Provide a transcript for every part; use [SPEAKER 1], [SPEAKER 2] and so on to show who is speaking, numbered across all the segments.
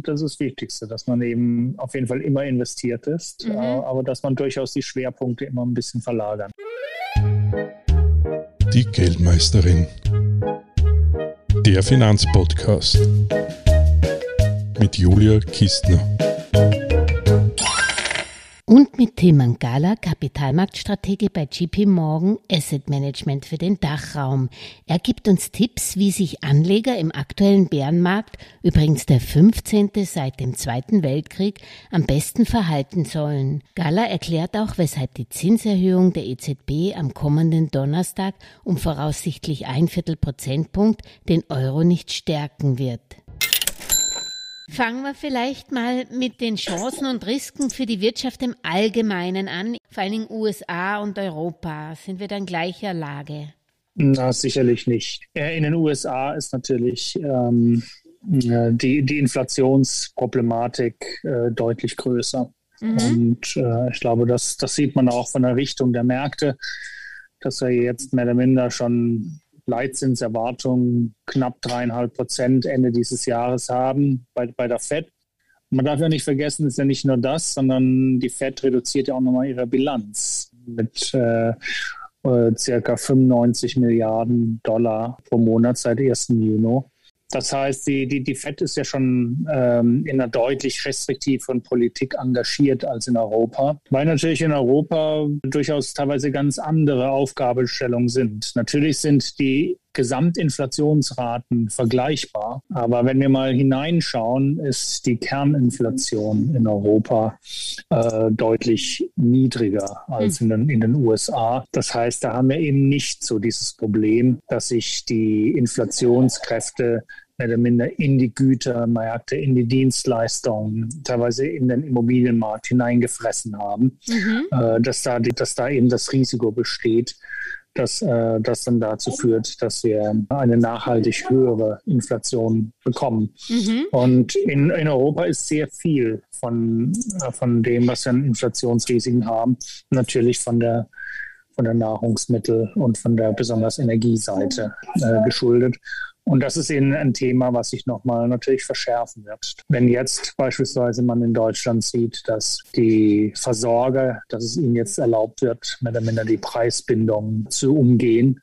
[SPEAKER 1] das ist das Wichtigste, dass man eben auf jeden Fall immer investiert ist, mhm. aber dass man durchaus die Schwerpunkte immer ein bisschen verlagern.
[SPEAKER 2] Die Geldmeisterin. Der Finanzpodcast mit Julia Kistner
[SPEAKER 3] und mit Tim Mangala, Kapitalmarktstratege bei JP Morgan Asset Management für den Dachraum. Er gibt uns Tipps, wie sich Anleger im aktuellen Bärenmarkt, übrigens der 15. seit dem Zweiten Weltkrieg, am besten verhalten sollen. Gala erklärt auch, weshalb die Zinserhöhung der EZB am kommenden Donnerstag um voraussichtlich ein Viertel Prozentpunkt den Euro nicht stärken wird. Fangen wir vielleicht mal mit den Chancen und Risiken für die Wirtschaft im Allgemeinen an, vor allem USA und Europa. Sind wir dann gleicher Lage?
[SPEAKER 1] Na, sicherlich nicht. In den USA ist natürlich ähm, die, die Inflationsproblematik äh, deutlich größer. Mhm. Und äh, ich glaube, das, das sieht man auch von der Richtung der Märkte, dass wir jetzt mehr oder minder schon Leitzinserwartungen knapp dreieinhalb Prozent Ende dieses Jahres haben bei, bei der FED. Man darf ja nicht vergessen, es ist ja nicht nur das, sondern die FED reduziert ja auch nochmal ihre Bilanz mit äh, äh, circa 95 Milliarden Dollar pro Monat seit 1. Juni. Das heißt, die, die, die FED ist ja schon ähm, in einer deutlich restriktiveren Politik engagiert als in Europa, weil natürlich in Europa durchaus teilweise ganz andere Aufgabenstellungen sind. Natürlich sind die Gesamtinflationsraten vergleichbar. Aber wenn wir mal hineinschauen, ist die Kerninflation in Europa äh, deutlich niedriger als in den, in den USA. Das heißt, da haben wir eben nicht so dieses Problem, dass sich die Inflationskräfte mehr oder minder in die Gütermärkte, in die Dienstleistungen, teilweise in den Immobilienmarkt hineingefressen haben, mhm. äh, dass, da, dass da eben das Risiko besteht, dass äh, das dann dazu führt, dass wir eine nachhaltig höhere Inflation bekommen. Mhm. Und in, in Europa ist sehr viel von, äh, von dem, was wir an Inflationsrisiken haben, natürlich von der von der Nahrungsmittel- und von der besonders Energieseite äh, geschuldet. Und das ist eben ein Thema, was sich nochmal natürlich verschärfen wird. Wenn jetzt beispielsweise man in Deutschland sieht, dass die Versorger, dass es ihnen jetzt erlaubt wird, mehr oder minder die Preisbindung zu umgehen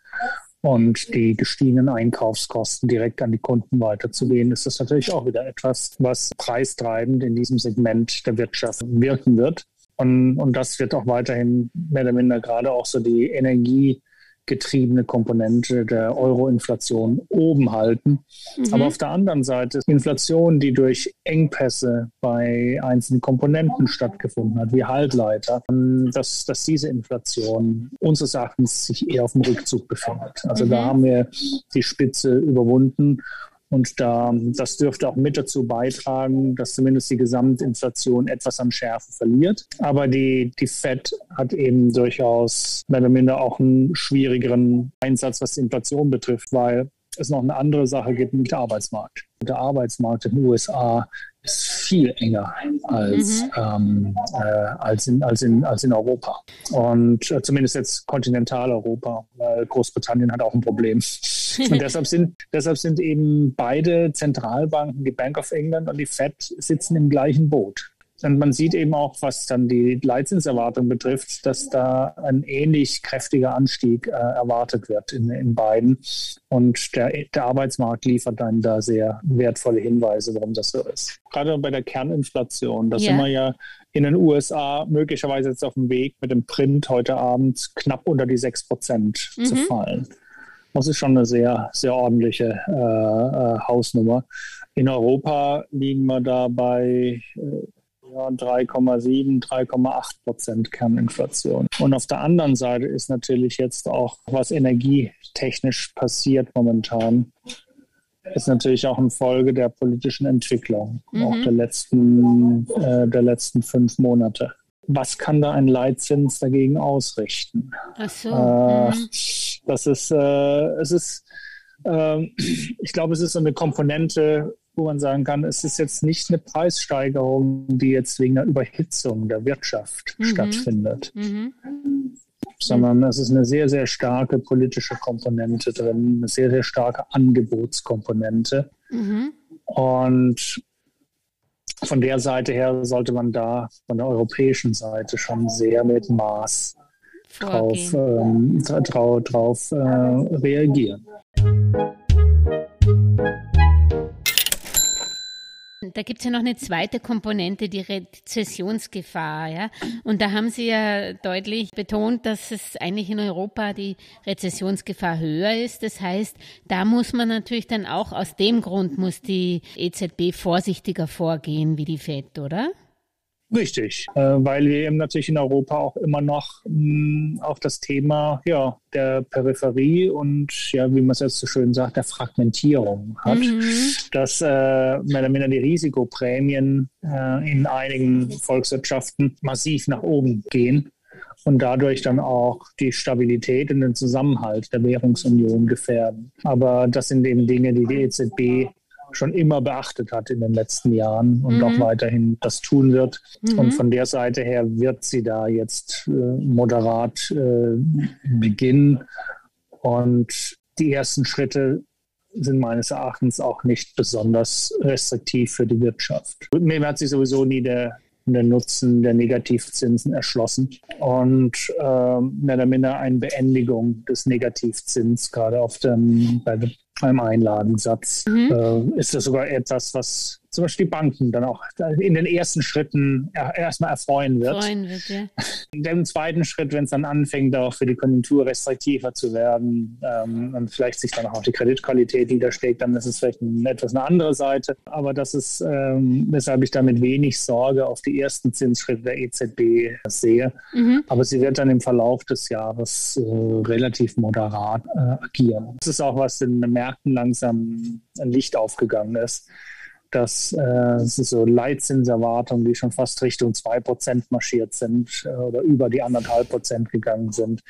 [SPEAKER 1] und die gestiegenen Einkaufskosten direkt an die Kunden weiterzugehen, ist das natürlich auch wieder etwas, was preistreibend in diesem Segment der Wirtschaft wirken wird. Und, und das wird auch weiterhin mehr oder minder gerade auch so die Energie getriebene Komponente der Euro-Inflation oben halten. Mhm. Aber auf der anderen Seite ist Inflation, die durch Engpässe bei einzelnen Komponenten stattgefunden hat, wie Halbleiter, dass, dass diese Inflation unseres Erachtens sich eher auf dem Rückzug befindet. Also mhm. da haben wir die Spitze überwunden und da, das dürfte auch mit dazu beitragen, dass zumindest die Gesamtinflation etwas an Schärfe verliert. Aber die, die Fed hat eben durchaus mehr oder minder auch einen schwierigeren Einsatz, was die Inflation betrifft, weil es noch eine andere Sache gibt mit dem Arbeitsmarkt. Der Arbeitsmarkt in den USA ist viel enger als, mhm. ähm, äh, als, in, als, in, als in Europa. Und äh, zumindest jetzt Kontinentaleuropa, weil Großbritannien hat auch ein Problem. Und deshalb sind, deshalb sind eben beide Zentralbanken, die Bank of England und die Fed, sitzen im gleichen Boot. Und man sieht eben auch, was dann die Leitzinserwartung betrifft, dass da ein ähnlich kräftiger Anstieg äh, erwartet wird in, in beiden. Und der, der Arbeitsmarkt liefert dann da sehr wertvolle Hinweise, warum das so ist. Gerade bei der Kerninflation, da yeah. sind wir ja in den USA möglicherweise jetzt auf dem Weg mit dem Print heute Abend knapp unter die 6 Prozent mhm. zu fallen. Das ist schon eine sehr, sehr ordentliche äh, äh, Hausnummer. In Europa liegen wir da bei äh, ja, 3,7, 3,8 Prozent Kerninflation. Und auf der anderen Seite ist natürlich jetzt auch, was energietechnisch passiert momentan, ist natürlich auch eine Folge der politischen Entwicklung, mhm. auch der letzten, äh, der letzten fünf Monate. Was kann da ein Leitzins dagegen ausrichten?
[SPEAKER 3] Ach so. Äh,
[SPEAKER 1] mhm. Das ist, äh, es ist, äh, ich glaube, es ist so eine Komponente, wo man sagen kann, es ist jetzt nicht eine Preissteigerung, die jetzt wegen der Überhitzung der Wirtschaft mhm. stattfindet, mhm. sondern es ist eine sehr, sehr starke politische Komponente drin, eine sehr, sehr starke Angebotskomponente. Mhm. Und von der Seite her sollte man da von der europäischen Seite schon sehr mit Maß drauf, ähm, drauf, drauf äh, reagieren.
[SPEAKER 3] Da gibt es ja noch eine zweite Komponente, die Rezessionsgefahr. Ja? Und da haben Sie ja deutlich betont, dass es eigentlich in Europa die Rezessionsgefahr höher ist. Das heißt, da muss man natürlich dann auch aus dem Grund muss die EZB vorsichtiger vorgehen wie die FED, oder?
[SPEAKER 1] Richtig, äh, weil wir eben natürlich in Europa auch immer noch mh, auch das Thema ja, der Peripherie und ja, wie man es jetzt so schön sagt, der Fragmentierung hat, mhm. dass äh, mehr oder minder die Risikoprämien äh, in einigen Volkswirtschaften massiv nach oben gehen und dadurch dann auch die Stabilität und den Zusammenhalt der Währungsunion gefährden. Aber das sind eben Dinge, die die EZB schon immer beachtet hat in den letzten Jahren und mhm. auch weiterhin das tun wird. Mhm. Und von der Seite her wird sie da jetzt äh, moderat äh, beginnen. Und die ersten Schritte sind meines Erachtens auch nicht besonders restriktiv für die Wirtschaft. Mir hat sich sowieso nie der, der Nutzen der Negativzinsen erschlossen und äh, mehr oder minder eine Beendigung des Negativzins gerade auf dem, bei, beim Einladensatz mhm. äh, ist das sogar etwas, was zum Beispiel die Banken dann auch in den ersten Schritten erstmal erfreuen wird. Erfreuen wird ja. Im zweiten Schritt, wenn es dann anfängt, auch für die Konjunktur restriktiver zu werden ähm, und vielleicht sich dann auch die Kreditqualität niederschlägt, dann ist es vielleicht ein, etwas eine andere Seite. Aber das ist, ähm, weshalb ich damit wenig Sorge auf die ersten Zinsschritte der EZB sehe. Mhm. Aber sie wird dann im Verlauf des Jahres äh, relativ moderat äh, agieren. Das ist auch, was in den Märkten langsam ein Licht aufgegangen ist dass äh, so Leitzinserwartungen, die schon fast Richtung 2% marschiert sind äh, oder über die anderthalb Prozent gegangen sind,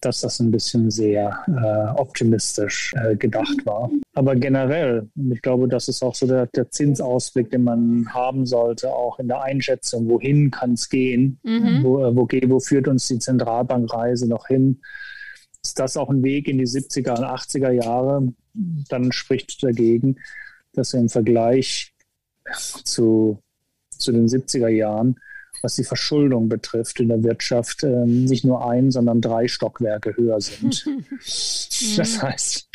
[SPEAKER 1] dass das ein bisschen sehr äh, optimistisch äh, gedacht war. Aber generell, ich glaube, das ist auch so der, der Zinsausblick, den man haben sollte, auch in der Einschätzung, wohin kann es gehen, mhm. wo, äh, wo, wo führt uns die Zentralbankreise noch hin. Ist das auch ein Weg in die 70er und 80er Jahre? Dann spricht dagegen, dass wir im Vergleich zu, zu den 70er Jahren, was die Verschuldung betrifft in der Wirtschaft, ähm, nicht nur ein, sondern drei Stockwerke höher sind. das heißt,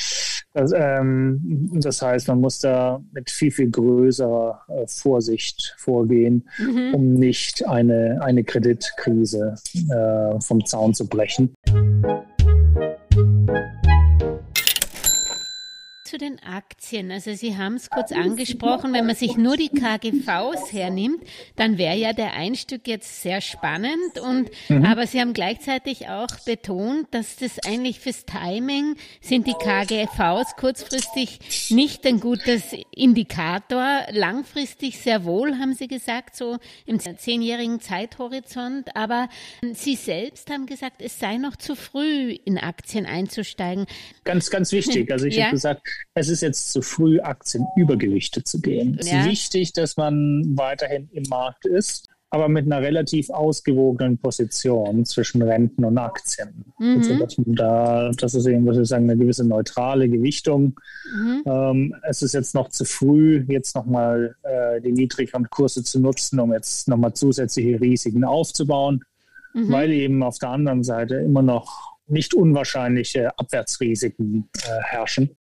[SPEAKER 1] das, ähm, das, heißt, man muss da mit viel, viel größerer äh, Vorsicht vorgehen, mhm. um nicht eine, eine Kreditkrise äh, vom Zaun zu brechen.
[SPEAKER 3] Den Aktien. Also Sie haben es kurz angesprochen, wenn man sich nur die KGVs hernimmt, dann wäre ja der Einstieg jetzt sehr spannend und mhm. aber Sie haben gleichzeitig auch betont, dass das eigentlich fürs Timing sind die KGVs kurzfristig nicht ein gutes Indikator, langfristig sehr wohl, haben Sie gesagt, so im zehnjährigen Zeithorizont, aber Sie selbst haben gesagt, es sei noch zu früh in Aktien einzusteigen.
[SPEAKER 1] Ganz, ganz wichtig. Also ich ja? habe gesagt, es ist jetzt zu früh, Aktienübergewichte zu gehen. Es ja. ist wichtig, dass man weiterhin im Markt ist, aber mit einer relativ ausgewogenen Position zwischen Renten und Aktien. Mhm. Also, dass man da, das ist eben, was ich sagen, eine gewisse neutrale Gewichtung. Mhm. Ähm, es ist jetzt noch zu früh, jetzt nochmal äh, die niedrigeren Kurse zu nutzen, um jetzt nochmal zusätzliche Risiken aufzubauen, mhm. weil eben auf der anderen Seite immer noch nicht unwahrscheinliche Abwärtsrisiken äh, herrschen.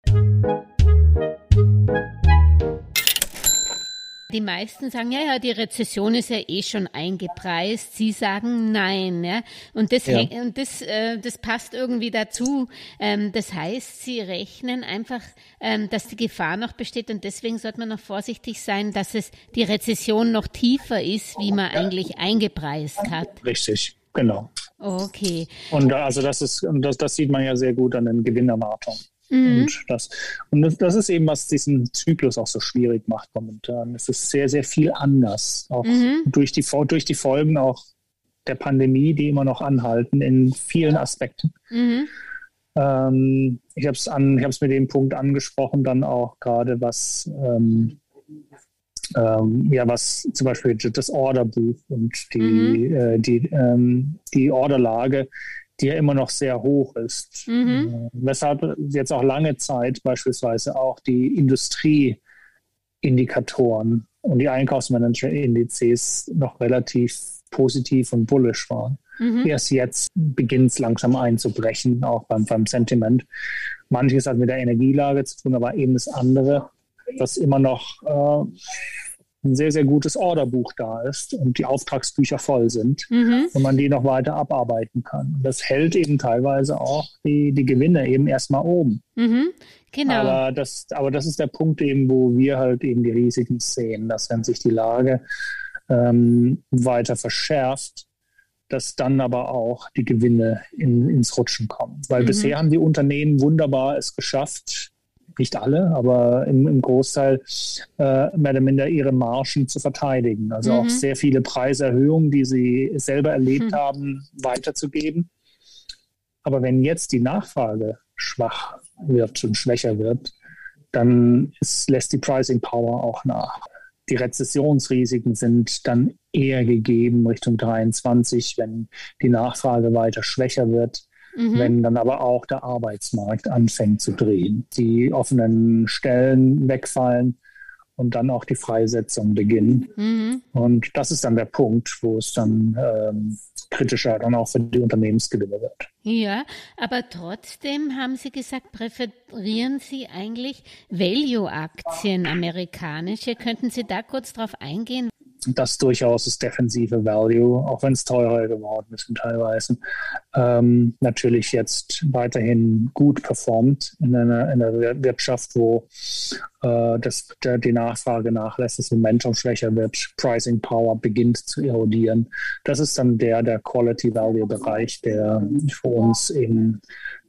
[SPEAKER 3] Die meisten sagen, ja, ja, die Rezession ist ja eh schon eingepreist. Sie sagen nein. Ja? Und das, ja. und das, äh, das passt irgendwie dazu. Ähm, das heißt, Sie rechnen einfach, ähm, dass die Gefahr noch besteht und deswegen sollte man noch vorsichtig sein, dass es die Rezession noch tiefer ist, wie man eigentlich eingepreist hat.
[SPEAKER 1] Richtig. Genau.
[SPEAKER 3] Okay.
[SPEAKER 1] Und also das ist, und das, das sieht man ja sehr gut an den Gewinnerwartungen. Mhm. Und, das, und das ist eben, was diesen Zyklus auch so schwierig macht momentan. Es ist sehr, sehr viel anders. Auch mhm. durch, die, durch die Folgen auch der Pandemie, die immer noch anhalten in vielen Aspekten. Mhm. Ähm, ich habe es mit dem Punkt angesprochen, dann auch gerade was ähm, ähm, ja, was zum Beispiel das Orderbuch und die, mhm. äh, die, ähm, die Orderlage, die ja immer noch sehr hoch ist. Mhm. Äh, weshalb jetzt auch lange Zeit beispielsweise auch die Industrieindikatoren und die Einkaufsmanager-Indizes noch relativ positiv und bullish waren. Mhm. Erst jetzt beginnt es langsam einzubrechen, auch beim, beim Sentiment. Manches hat mit der Energielage zu tun, aber eben das andere, dass immer noch äh, ein sehr, sehr gutes Orderbuch da ist und die Auftragsbücher voll sind mhm. und man die noch weiter abarbeiten kann. Das hält eben teilweise auch die, die Gewinne eben erstmal oben. Mhm. Genau. Aber das, aber das ist der Punkt eben, wo wir halt eben die Risiken sehen, dass wenn sich die Lage ähm, weiter verschärft, dass dann aber auch die Gewinne in, ins Rutschen kommen. Weil mhm. bisher haben die Unternehmen wunderbar es geschafft, nicht alle, aber im, im Großteil äh, mehr oder minder ihre Margen zu verteidigen. Also mhm. auch sehr viele Preiserhöhungen, die sie selber erlebt mhm. haben, weiterzugeben. Aber wenn jetzt die Nachfrage schwach wird und schwächer wird, dann ist, lässt die Pricing Power auch nach. Die Rezessionsrisiken sind dann eher gegeben Richtung 23, wenn die Nachfrage weiter schwächer wird. Mhm. Wenn dann aber auch der Arbeitsmarkt anfängt zu drehen, die offenen Stellen wegfallen und dann auch die Freisetzung beginnen. Mhm. Und das ist dann der Punkt, wo es dann ähm, kritischer dann auch für die Unternehmensgewinne wird.
[SPEAKER 3] Ja, aber trotzdem haben Sie gesagt, präferieren Sie eigentlich Value-Aktien, amerikanische. Könnten Sie da kurz drauf eingehen?
[SPEAKER 1] Das durchaus das defensive Value, auch wenn es teurer geworden ist teilweise, ähm, natürlich jetzt weiterhin gut performt in einer, in einer Wirtschaft, wo äh, das, der, die Nachfrage nachlässt, das Momentum schwächer wird, Pricing Power beginnt zu erodieren. Das ist dann der, der Quality Value Bereich, der für uns eben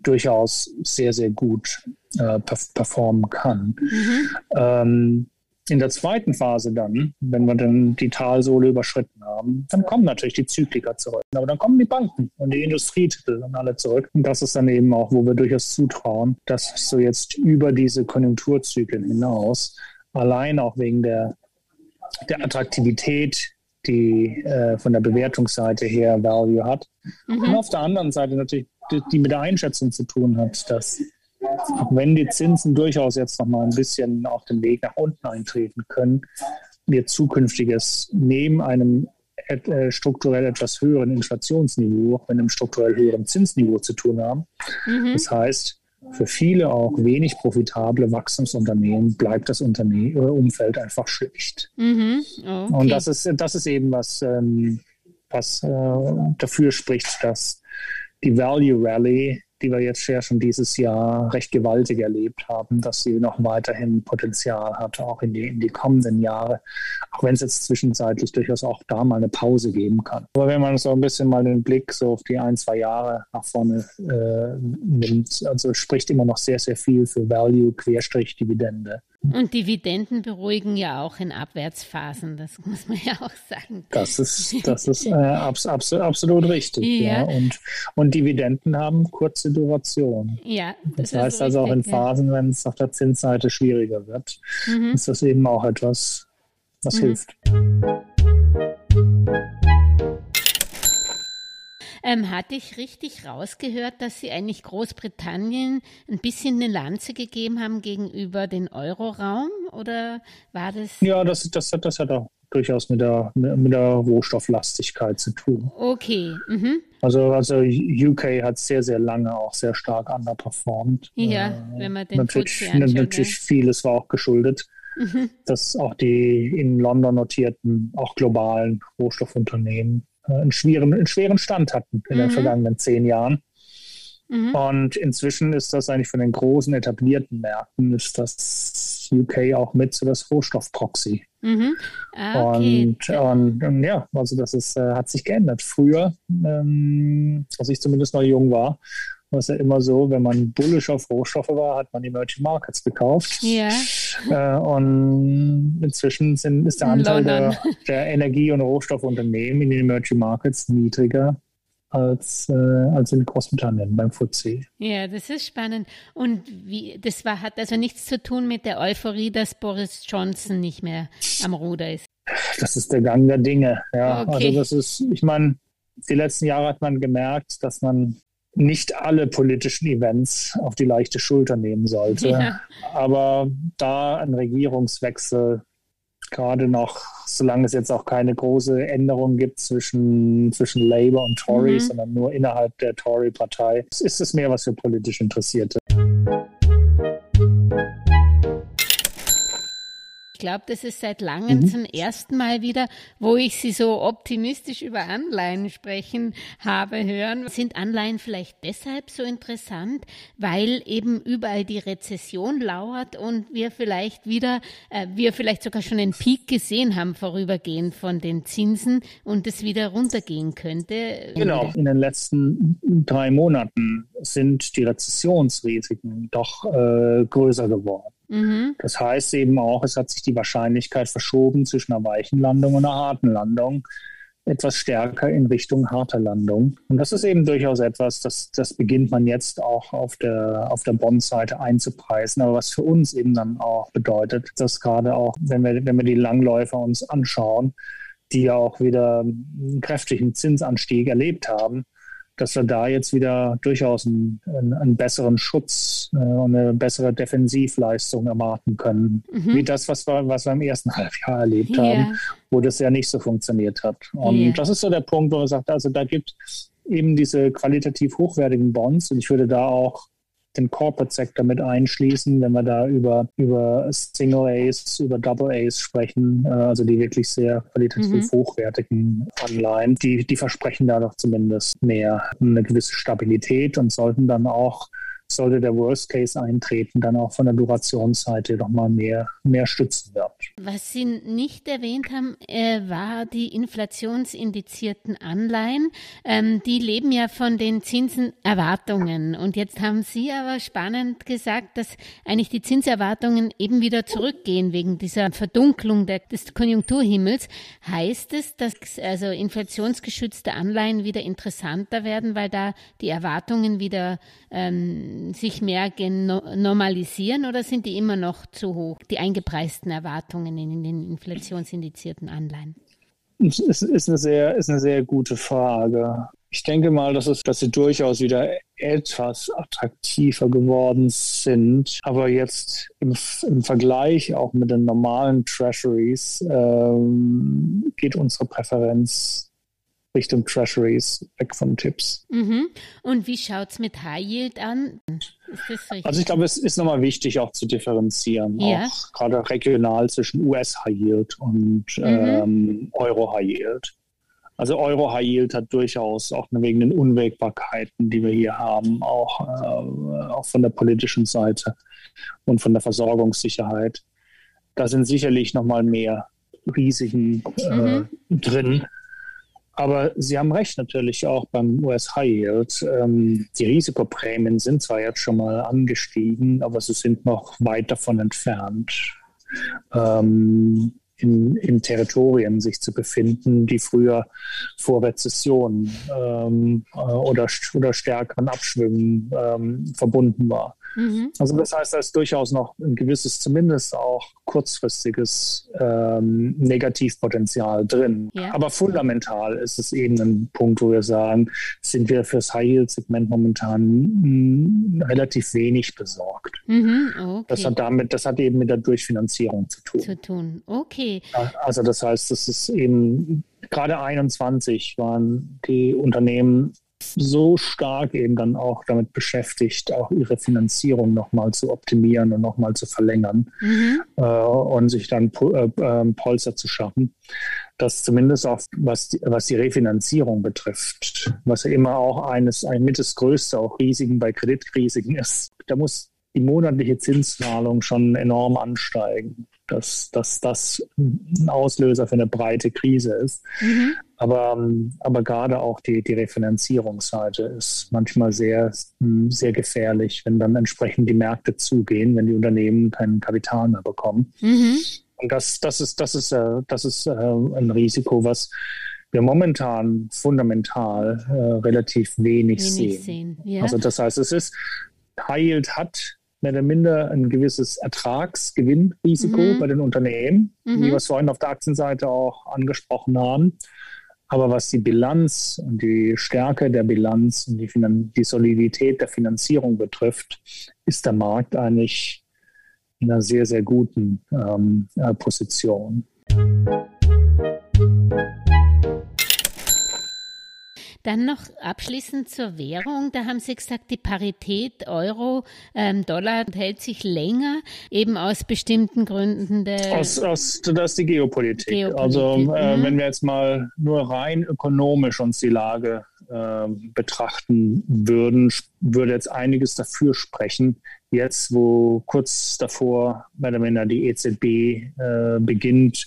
[SPEAKER 1] durchaus sehr, sehr gut äh, performen kann. Mhm. Ähm, in der zweiten Phase dann, wenn wir dann die Talsohle überschritten haben, dann kommen natürlich die Zykliker zurück. Aber dann kommen die Banken und die Industrietitel dann alle zurück. Und das ist dann eben auch, wo wir durchaus zutrauen, dass so jetzt über diese Konjunkturzyklen hinaus, allein auch wegen der, der Attraktivität, die äh, von der Bewertungsseite her Value hat. Mhm. Und auf der anderen Seite natürlich, die, die mit der Einschätzung zu tun hat, dass wenn die Zinsen durchaus jetzt noch mal ein bisschen auf den Weg nach unten eintreten können, wir zukünftiges neben einem äh, strukturell etwas höheren Inflationsniveau, auch mit einem strukturell höheren Zinsniveau zu tun haben. Mhm. Das heißt, für viele auch wenig profitable Wachstumsunternehmen bleibt das Unterne äh, Umfeld einfach schlicht. Mhm. Okay. Und das ist, das ist eben was, ähm, was äh, dafür spricht, dass die Value Rally die wir jetzt ja schon dieses Jahr recht gewaltig erlebt haben, dass sie noch weiterhin Potenzial hat, auch in die, in die kommenden Jahre, auch wenn es jetzt zwischenzeitlich durchaus auch da mal eine Pause geben kann. Aber wenn man so ein bisschen mal den Blick so auf die ein, zwei Jahre nach vorne äh, nimmt, also spricht immer noch sehr, sehr viel für Value, Querstrich, Dividende.
[SPEAKER 3] Und Dividenden beruhigen ja auch in Abwärtsphasen, das muss man ja auch sagen.
[SPEAKER 1] Das ist, das ist äh, abs, abs, absolut richtig. Ja. ja. Und, und Dividenden haben kurze Duration. Ja, das, das heißt also auch in Phasen, wenn es auf der Zinsseite schwieriger wird, mhm. ist das eben auch etwas, was mhm. hilft.
[SPEAKER 3] Ähm, hatte ich richtig rausgehört, dass Sie eigentlich Großbritannien ein bisschen eine Lanze gegeben haben gegenüber den Euroraum? Oder war das?
[SPEAKER 1] Ja, das, das, das hat auch durchaus mit der, mit der Rohstofflastigkeit zu tun.
[SPEAKER 3] Okay. Mhm.
[SPEAKER 1] Also, also UK hat sehr, sehr lange auch sehr stark underperformed.
[SPEAKER 3] Ja, äh, wenn man den
[SPEAKER 1] natürlich, anschaut, natürlich vieles war auch geschuldet, mhm. dass auch die in London notierten, auch globalen Rohstoffunternehmen einen, schweren, einen schweren Stand hatten in mhm. den vergangenen zehn Jahren. Mhm. Und inzwischen ist das eigentlich von den großen etablierten Märkten, ist das UK auch mit so das Rohstoffproxy. Mhm. Ah, okay. und, und, und, ja, also das ist, äh, hat sich geändert. Früher, ähm, als ich zumindest noch jung war, war es ja immer so, wenn man bullish auf Rohstoffe war, hat man Emerging Markets gekauft. Ja. Äh, und inzwischen sind, ist der Anteil der, der, Energie- und Rohstoffunternehmen in den Emerging Markets niedriger als, äh, als in Großbritannien beim FTSE.
[SPEAKER 3] Ja, das ist spannend. Und wie, das war, hat also nichts zu tun mit der Euphorie, dass Boris Johnson nicht mehr am Ruder ist.
[SPEAKER 1] Das ist der Gang der Dinge. Ja, okay. also das ist, ich meine, die letzten Jahre hat man gemerkt, dass man nicht alle politischen Events auf die leichte Schulter nehmen sollte. Ja. Aber da ein Regierungswechsel gerade noch, solange es jetzt auch keine große Änderung gibt zwischen, zwischen Labour und Tory, mhm. sondern nur innerhalb der Tory-Partei, ist es mehr was für politisch Interessierte.
[SPEAKER 3] Glaube, das ist seit langem mhm. zum ersten Mal wieder, wo ich Sie so optimistisch über Anleihen sprechen habe hören. Sind Anleihen vielleicht deshalb so interessant, weil eben überall die Rezession lauert und wir vielleicht wieder, äh, wir vielleicht sogar schon einen Peak gesehen haben vorübergehend von den Zinsen und es wieder runtergehen könnte?
[SPEAKER 1] Genau. In den letzten drei Monaten sind die Rezessionsrisiken doch äh, größer geworden. Mhm. Das heißt eben auch, es hat sich die Wahrscheinlichkeit verschoben zwischen einer weichen Landung und einer harten Landung etwas stärker in Richtung harter Landung. Und das ist eben durchaus etwas, das, das beginnt man jetzt auch auf der, auf der Bond-Seite einzupreisen, aber was für uns eben dann auch bedeutet, dass gerade auch, wenn wir, wenn wir die Langläufer uns anschauen, die ja auch wieder einen kräftigen Zinsanstieg erlebt haben, dass wir da jetzt wieder durchaus einen, einen, besseren Schutz äh, und eine bessere Defensivleistung erwarten können, mhm. wie das, was wir, was wir im ersten Halbjahr erlebt yeah. haben, wo das ja nicht so funktioniert hat. Und yeah. das ist so der Punkt, wo man sagt, also da gibt eben diese qualitativ hochwertigen Bonds und ich würde da auch den Corporate Sector mit einschließen, wenn wir da über, über Single A's, über Double A's sprechen, äh, also die wirklich sehr qualitativ mhm. hochwertigen Anleihen, die, die versprechen da doch zumindest mehr eine gewisse Stabilität und sollten dann auch sollte der Worst Case eintreten, dann auch von der Durationsseite noch mal mehr, mehr stützen wird.
[SPEAKER 3] Was Sie nicht erwähnt haben, äh, war die inflationsindizierten Anleihen. Ähm, die leben ja von den Zinsenerwartungen. Und jetzt haben Sie aber spannend gesagt, dass eigentlich die Zinserwartungen eben wieder zurückgehen wegen dieser Verdunklung der, des Konjunkturhimmels. Heißt es, dass also inflationsgeschützte Anleihen wieder interessanter werden, weil da die Erwartungen wieder ähm, sich mehr normalisieren oder sind die immer noch zu hoch, die eingepreisten Erwartungen in den inflationsindizierten Anleihen?
[SPEAKER 1] Es ist eine sehr, ist eine sehr gute Frage. Ich denke mal, dass, es, dass sie durchaus wieder etwas attraktiver geworden sind. Aber jetzt im, im Vergleich auch mit den normalen Treasuries ähm, geht unsere Präferenz Richtung Treasuries, weg von Tipps.
[SPEAKER 3] Mhm. Und wie schaut es mit High Yield an?
[SPEAKER 1] Also ich glaube, es ist nochmal wichtig, auch zu differenzieren, ja. auch gerade regional zwischen US High Yield und mhm. ähm, Euro High Yield. Also Euro High Yield hat durchaus auch wegen den Unwägbarkeiten, die wir hier haben, auch, äh, auch von der politischen Seite und von der Versorgungssicherheit. Da sind sicherlich nochmal mehr Risiken äh, mhm. drin aber Sie haben recht natürlich auch beim US High Yield. Ähm, die Risikoprämien sind zwar jetzt schon mal angestiegen, aber sie sind noch weit davon entfernt, ähm, in, in Territorien sich zu befinden, die früher vor Rezession ähm, äh, oder, oder stärkeren Abschwüngen ähm, verbunden war. Mhm. Also das heißt, da ist durchaus noch ein gewisses, zumindest auch kurzfristiges ähm, Negativpotenzial drin. Ja. Aber fundamental ist es eben ein Punkt, wo wir sagen, sind wir fürs High-Yield-Segment momentan mh, hm, relativ wenig besorgt. Mhm. Okay. Das hat damit, das hat eben mit der Durchfinanzierung zu tun.
[SPEAKER 3] Zu tun, okay.
[SPEAKER 1] Also das heißt, das ist eben gerade 21 waren die Unternehmen so stark eben dann auch damit beschäftigt, auch ihre Finanzierung nochmal zu optimieren und nochmal zu verlängern mhm. äh, und sich dann äh, äh, Polster zu schaffen, dass zumindest auch was die, was die Refinanzierung betrifft, was ja immer auch eines, ein mit das größte auch Risiken bei Kreditrisiken ist, da muss die monatliche Zinszahlung schon enorm ansteigen dass, dass das ein Auslöser für eine breite Krise ist. Mhm. Aber, aber gerade auch die, die Refinanzierungsseite ist manchmal sehr, sehr gefährlich, wenn dann entsprechend die Märkte zugehen, wenn die Unternehmen kein Kapital mehr bekommen. Mhm. Und das, das ist, das ist, äh, das ist äh, ein Risiko, was wir momentan fundamental äh, relativ wenig, wenig sehen. sehen. Ja. Also das heißt, es ist, High Yield hat mehr oder minder ein gewisses Ertragsgewinnrisiko mhm. bei den Unternehmen, mhm. wie wir es vorhin auf der Aktienseite auch angesprochen haben. Aber was die Bilanz und die Stärke der Bilanz und die, Finan die Solidität der Finanzierung betrifft, ist der Markt eigentlich in einer sehr, sehr guten ähm, äh, Position.
[SPEAKER 3] Dann noch abschließend zur Währung. Da haben Sie gesagt, die Parität Euro, ähm, Dollar hält sich länger, eben aus bestimmten Gründen
[SPEAKER 1] der. Aus, aus, das ist die Geopolitik. Geopolitik. Also, äh, mhm. wenn wir jetzt mal nur rein ökonomisch uns die Lage äh, betrachten würden, würde jetzt einiges dafür sprechen. Jetzt, wo kurz davor, mehr oder weniger die EZB äh, beginnt,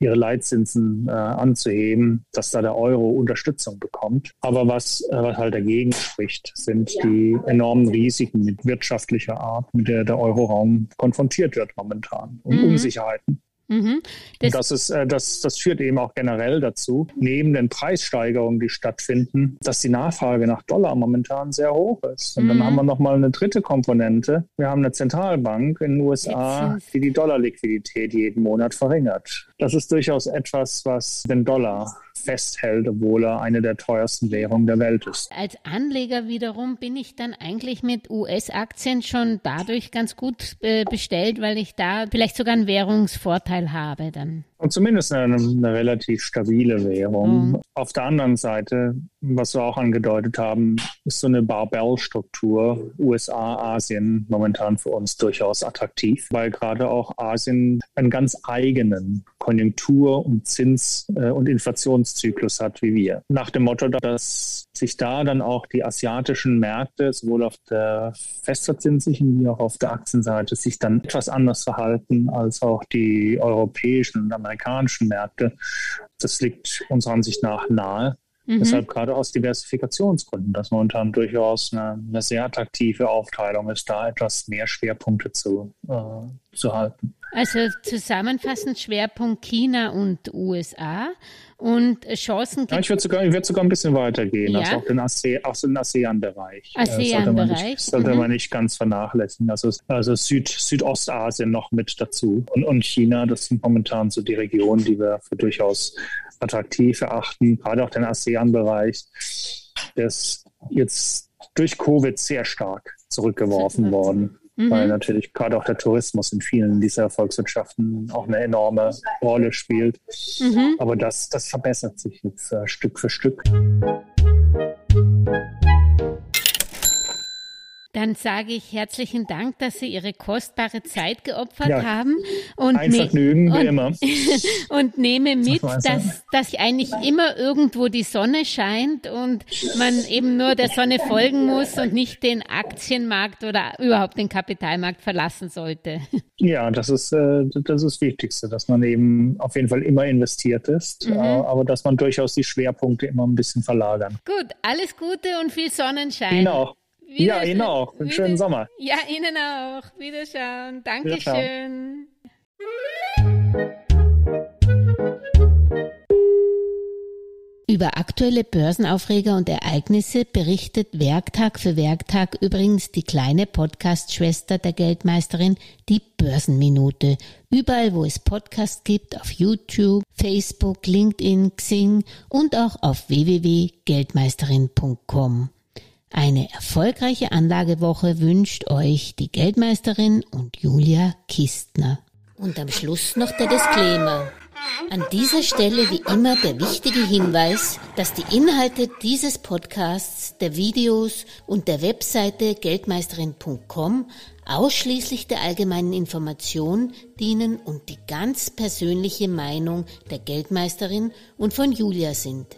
[SPEAKER 1] ihre Leitzinsen äh, anzuheben, dass da der Euro Unterstützung bekommt. Aber was, äh, was halt dagegen spricht, sind die enormen Risiken mit wirtschaftlicher Art, mit der der Euroraum konfrontiert wird momentan und mhm. Unsicherheiten. Mhm. Das, das, ist, äh, das, das führt eben auch generell dazu, neben den Preissteigerungen, die stattfinden, dass die Nachfrage nach Dollar momentan sehr hoch ist. Und mhm. dann haben wir nochmal eine dritte Komponente. Wir haben eine Zentralbank in den USA, die die Dollarliquidität jeden Monat verringert. Das ist durchaus etwas, was den Dollar festhält, obwohl er eine der teuersten Währungen der Welt ist.
[SPEAKER 3] Als Anleger wiederum bin ich dann eigentlich mit US-Aktien schon dadurch ganz gut äh, bestellt, weil ich da vielleicht sogar einen Währungsvorteil habe dann.
[SPEAKER 1] Und zumindest eine, eine relativ stabile Währung. Mhm. Auf der anderen Seite, was wir auch angedeutet haben, ist so eine Barbell-Struktur USA, Asien momentan für uns durchaus attraktiv, weil gerade auch Asien einen ganz eigenen Konjunktur- und Zins- äh, und Inflationszyklus hat wie wir. Nach dem Motto, dass sich da dann auch die asiatischen Märkte, sowohl auf der festverzinslichen wie auch auf der Aktienseite, sich dann etwas anders verhalten als auch die europäischen und amerikanischen Märkte. Das liegt unserer Ansicht nach nahe. Mhm. Deshalb gerade aus Diversifikationsgründen, dass momentan durchaus eine, eine, sehr attraktive Aufteilung ist, da etwas mehr Schwerpunkte zu, äh, zu halten.
[SPEAKER 3] Also zusammenfassend Schwerpunkt China und USA und Chancen
[SPEAKER 1] ja, ich würde sogar, würd sogar ein bisschen weitergehen, ja. also auch den, ASE, auch den ASEAN-Bereich.
[SPEAKER 3] ASEAN-Bereich.
[SPEAKER 1] Sollte, man, mhm. man nicht ganz vernachlässigen. Also, also Süd, Südostasien noch mit dazu. Und, und China, das sind momentan so die Regionen, die wir für durchaus attraktiv erachten. Gerade auch den ASEAN-Bereich, der ist jetzt durch Covid sehr stark zurückgeworfen worden mhm. weil natürlich gerade auch der Tourismus in vielen dieser Volkswirtschaften auch eine enorme Rolle spielt. Mhm. Aber das, das verbessert sich jetzt äh, Stück für Stück.
[SPEAKER 3] Dann sage ich herzlichen Dank, dass Sie Ihre kostbare Zeit geopfert ja, haben.
[SPEAKER 1] Und ein ne- Vergnügen,
[SPEAKER 3] wie
[SPEAKER 1] immer.
[SPEAKER 3] und nehme mit, dass, dass eigentlich immer irgendwo die Sonne scheint und man eben nur der Sonne folgen muss und nicht den Aktienmarkt oder überhaupt den Kapitalmarkt verlassen sollte.
[SPEAKER 1] Ja, das ist, äh, das ist das Wichtigste, dass man eben auf jeden Fall immer investiert ist, mhm. Äh, aber dass man durchaus die Schwerpunkte immer ein bisschen verlagern.
[SPEAKER 3] Gut, alles Gute und viel Sonnenschein.
[SPEAKER 1] Ihnen auch. Ja, Ihnen auch. Einen schönen Sommer.
[SPEAKER 3] Ja, Ihnen auch. Wiederschauen. Dankeschön. Über aktuelle Börsenaufreger und Ereignisse berichtet Werktag für Werktag übrigens die kleine Podcast-Schwester der Geldmeisterin, die Börsenminute. Überall, wo es Podcasts gibt, auf YouTube, Facebook, LinkedIn, Xing und auch auf www.geldmeisterin.com. Eine erfolgreiche Anlagewoche wünscht euch die Geldmeisterin und Julia Kistner. Und am Schluss noch der Disclaimer. An dieser Stelle wie immer der wichtige Hinweis, dass die Inhalte dieses Podcasts, der Videos und der Webseite geldmeisterin.com ausschließlich der allgemeinen Information dienen und die ganz persönliche Meinung der Geldmeisterin und von Julia sind.